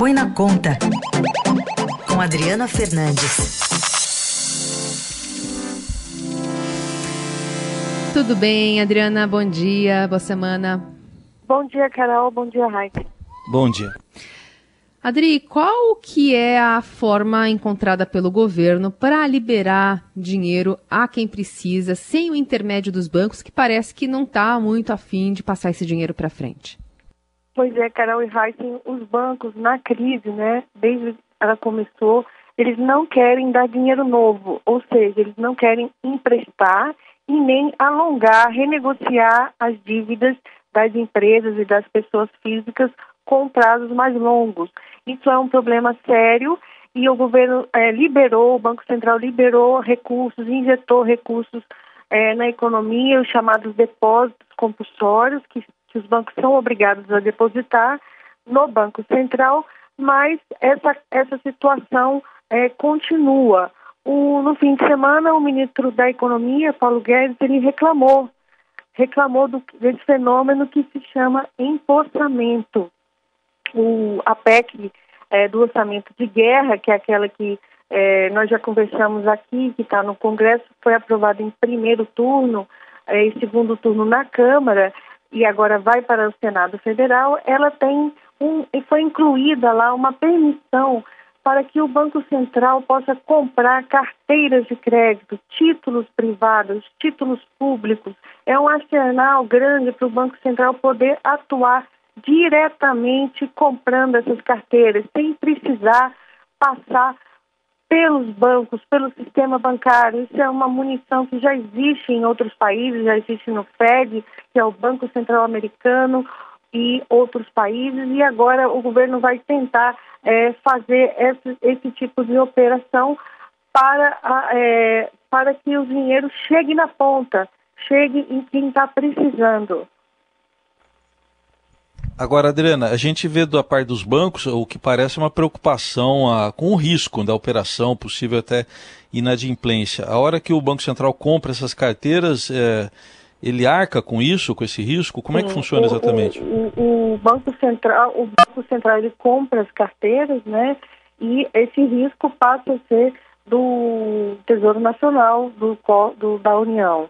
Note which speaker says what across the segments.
Speaker 1: Põe na Conta, com Adriana Fernandes.
Speaker 2: Tudo bem, Adriana? Bom dia, boa semana.
Speaker 3: Bom dia, Carol. Bom dia, Raik.
Speaker 4: Bom dia.
Speaker 2: Adri, qual que é a forma encontrada pelo governo para liberar dinheiro a quem precisa, sem o intermédio dos bancos, que parece que não está muito afim de passar esse dinheiro para frente?
Speaker 3: Pois é, Carol e Heisen, os bancos na crise, né, desde ela começou, eles não querem dar dinheiro novo, ou seja, eles não querem emprestar e nem alongar, renegociar as dívidas das empresas e das pessoas físicas com prazos mais longos. Isso é um problema sério e o governo é, liberou, o Banco Central liberou recursos, injetou recursos é, na economia, os chamados depósitos compulsórios, que, que os bancos são obrigados a depositar no Banco Central, mas essa, essa situação é, continua. O, no fim de semana, o ministro da Economia, Paulo Guedes, ele reclamou, reclamou do, desse fenômeno que se chama empossamento o, a PEC é, do orçamento de guerra, que é aquela que é, nós já conversamos aqui, que está no Congresso, foi aprovada em primeiro turno é, e segundo turno na Câmara e agora vai para o Senado Federal, ela tem um, e foi incluída lá uma permissão para que o Banco Central possa comprar carteiras de crédito, títulos privados, títulos públicos. É um arsenal grande para o Banco Central poder atuar diretamente comprando essas carteiras, sem precisar passar pelos bancos, pelo sistema bancário. Isso é uma munição que já existe em outros países, já existe no Fed, que é o Banco Central Americano e outros países, e agora o governo vai tentar é, fazer esse, esse, tipo de operação para, é, para que o dinheiro chegue na ponta, chegue em quem está precisando.
Speaker 4: Agora, Adriana, a gente vê da parte dos bancos o que parece uma preocupação a, com o risco da operação, possível até inadimplência. A hora que o Banco Central compra essas carteiras, é, ele arca com isso, com esse risco? Como é que funciona exatamente?
Speaker 3: O, o, o, Banco Central, o Banco Central ele compra as carteiras, né? E esse risco passa a ser do Tesouro Nacional, do, do da União.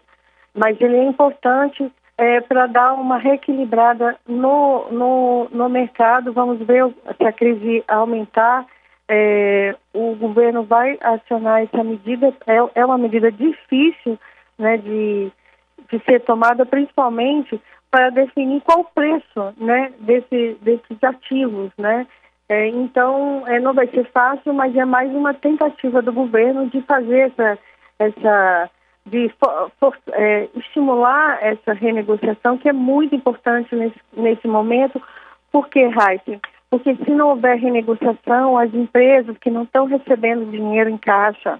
Speaker 3: Mas ele é importante é, para dar uma reequilibrada no, no, no mercado. Vamos ver se a crise aumentar. É, o governo vai acionar essa medida. É, é uma medida difícil né, de, de ser tomada, principalmente para definir qual o preço né, desse, desses ativos. Né? É, então, é, não vai ser fácil, mas é mais uma tentativa do governo de fazer essa, essa de for, for, é, estimular essa renegociação, que é muito importante nesse, nesse momento. Por que, Raíssa? Porque se não houver renegociação, as empresas que não estão recebendo dinheiro em caixa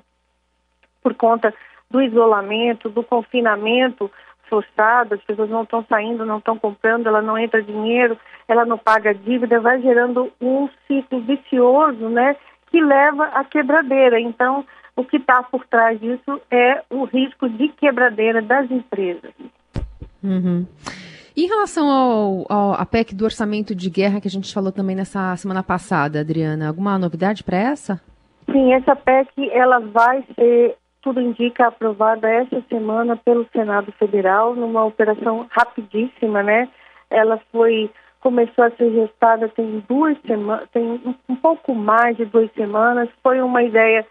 Speaker 3: por conta do isolamento, do confinamento forçado, as pessoas não estão saindo, não estão comprando, ela não entra dinheiro, ela não paga dívida, vai gerando um ciclo vicioso, né, que leva à quebradeira. Então, o que está por trás disso é o risco de quebradeira das empresas.
Speaker 2: Uhum. Em relação ao, ao a PEC do orçamento de guerra que a gente falou também nessa semana passada, Adriana, alguma novidade para essa?
Speaker 3: Sim, essa PEC ela vai ser, tudo indica, aprovada essa semana pelo Senado Federal numa operação rapidíssima, né? Ela foi começou a ser gestada tem duas semanas, tem um pouco mais de duas semanas. Foi uma ideia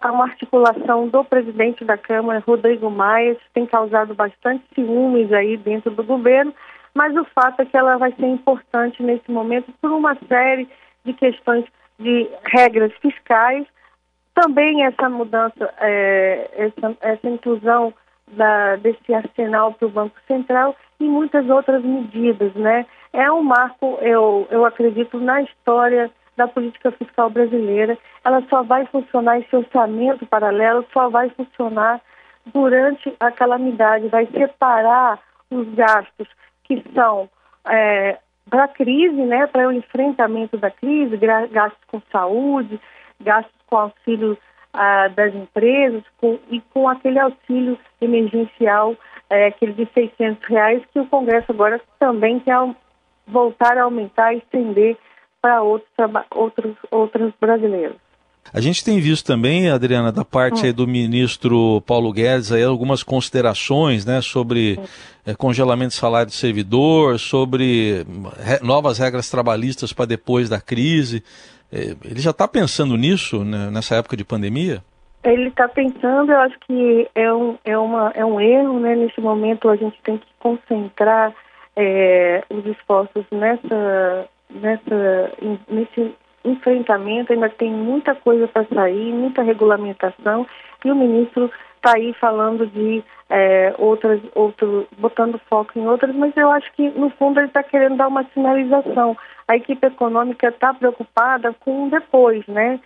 Speaker 3: Há uma articulação do presidente da Câmara, Rodrigo Maia, que tem causado bastante ciúmes aí dentro do governo, mas o fato é que ela vai ser importante nesse momento por uma série de questões de regras fiscais, também essa mudança, é, essa, essa inclusão da, desse arsenal para o Banco Central e muitas outras medidas, né? É um marco, eu, eu acredito, na história da política fiscal brasileira. Ela só vai funcionar, esse orçamento paralelo só vai funcionar durante a calamidade, vai separar os gastos que são é, para a crise, né, para o enfrentamento da crise, gastos com saúde, gastos com auxílio ah, das empresas com, e com aquele auxílio emergencial, é, aquele de 600 reais, que o Congresso agora também quer voltar a aumentar estender para outros, outros, outros brasileiros.
Speaker 4: A gente tem visto também, Adriana, da parte do ministro Paulo Guedes, aí, algumas considerações né, sobre é, congelamento de salário do servidor, sobre re novas regras trabalhistas para depois da crise. É, ele já está pensando nisso né, nessa época de pandemia?
Speaker 3: Ele está pensando, eu acho que é um, é uma, é um erro, né? Nesse momento a gente tem que concentrar é, os esforços nessa, nessa, nesse enfrentamento, ainda tem muita coisa para sair, muita regulamentação, e o ministro está aí falando de é, outras, outro, botando foco em outras, mas eu acho que no fundo ele está querendo dar uma sinalização. A equipe econômica está preocupada com depois, né?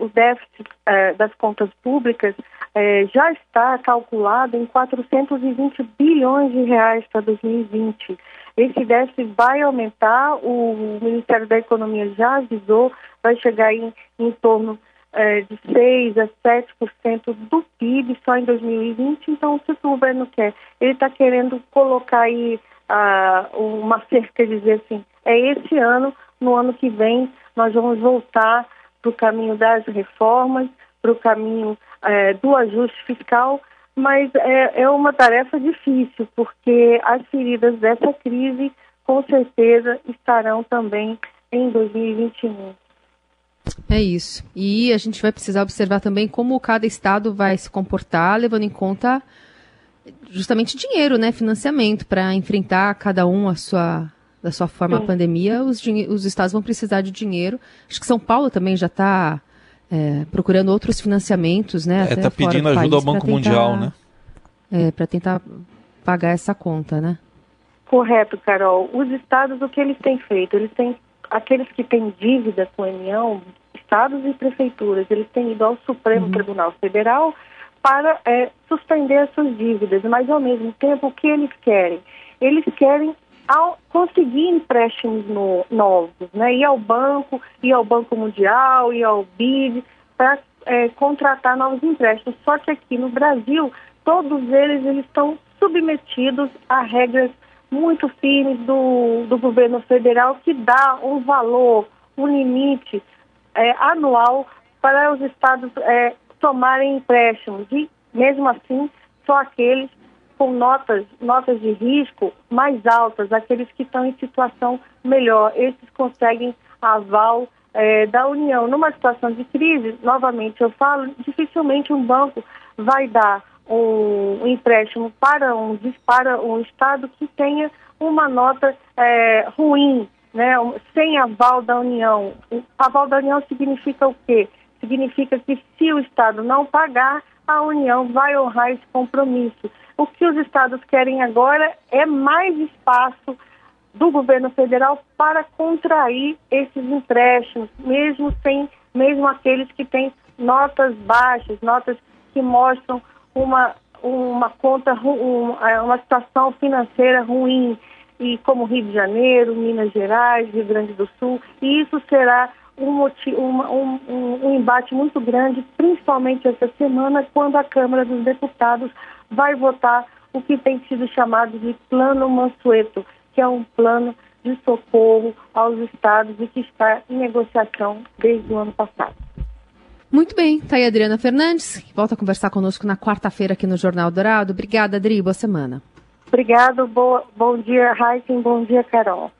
Speaker 3: O déficit é, das contas públicas é, já está calculado em 420 bilhões de reais para 2020. Esse déficit vai aumentar, o Ministério da Economia já avisou, vai chegar em, em torno é, de 6% a 7% do PIB só em 2020. Então, o que o governo quer? Ele está querendo colocar aí uh, uma cerca, dizer assim, é esse ano, no ano que vem, nós vamos voltar para o caminho das reformas, para o caminho é, do ajuste fiscal, mas é, é uma tarefa difícil, porque as feridas dessa crise, com certeza, estarão também em 2021.
Speaker 2: É isso. E a gente vai precisar observar também como cada estado vai se comportar, levando em conta justamente dinheiro, né, financiamento para enfrentar cada um a sua da sua forma Sim. a pandemia. Os, os estados vão precisar de dinheiro. Acho que São Paulo também já está é, procurando outros financiamentos, né?
Speaker 4: Está é, pedindo ajuda ao Banco tentar, Mundial, né?
Speaker 2: É, para tentar pagar essa conta, né?
Speaker 3: Correto, Carol. Os estados, o que eles têm feito? Eles têm aqueles que têm dívida com a União, estados e prefeituras, eles têm ido ao Supremo uhum. Tribunal Federal para é, suspender as suas dívidas, mas ao mesmo tempo o que eles querem? Eles querem ao conseguir empréstimos no, novos, né? Ir ao banco, ir ao Banco Mundial, ir ao BID, para é, contratar novos empréstimos. Só que aqui no Brasil, todos eles, eles estão submetidos a regras muito firmes do, do governo federal que dá um valor, um limite é, anual para os estados é, tomarem empréstimos e, mesmo assim, só aqueles com notas, notas de risco mais altas, aqueles que estão em situação melhor, esses conseguem aval é, da União. Numa situação de crise, novamente eu falo, dificilmente um banco vai dar um, empréstimo para um, para um Estado que tenha uma nota é, ruim, né, sem aval da União. Aval da União significa o quê? Significa que se o Estado não pagar, a União vai honrar esse compromisso. O que os estados querem agora é mais espaço do governo federal para contrair esses empréstimos, mesmo sem, mesmo aqueles que têm notas baixas, notas que mostram uma, uma conta, é, uma situação financeira ruim, e como Rio de Janeiro, Minas Gerais, Rio Grande do Sul, e isso será um, um, um, um embate muito grande, principalmente essa semana, quando a Câmara dos Deputados vai votar o que tem sido chamado de Plano Mansueto, que é um plano de socorro aos estados e que está em negociação desde o ano passado.
Speaker 2: Muito bem, está aí a Adriana Fernandes, que volta a conversar conosco na quarta-feira aqui no Jornal Dourado. Obrigada, Adri, boa semana.
Speaker 3: Obrigado, boa, bom dia, Raíssa, bom dia, Carol.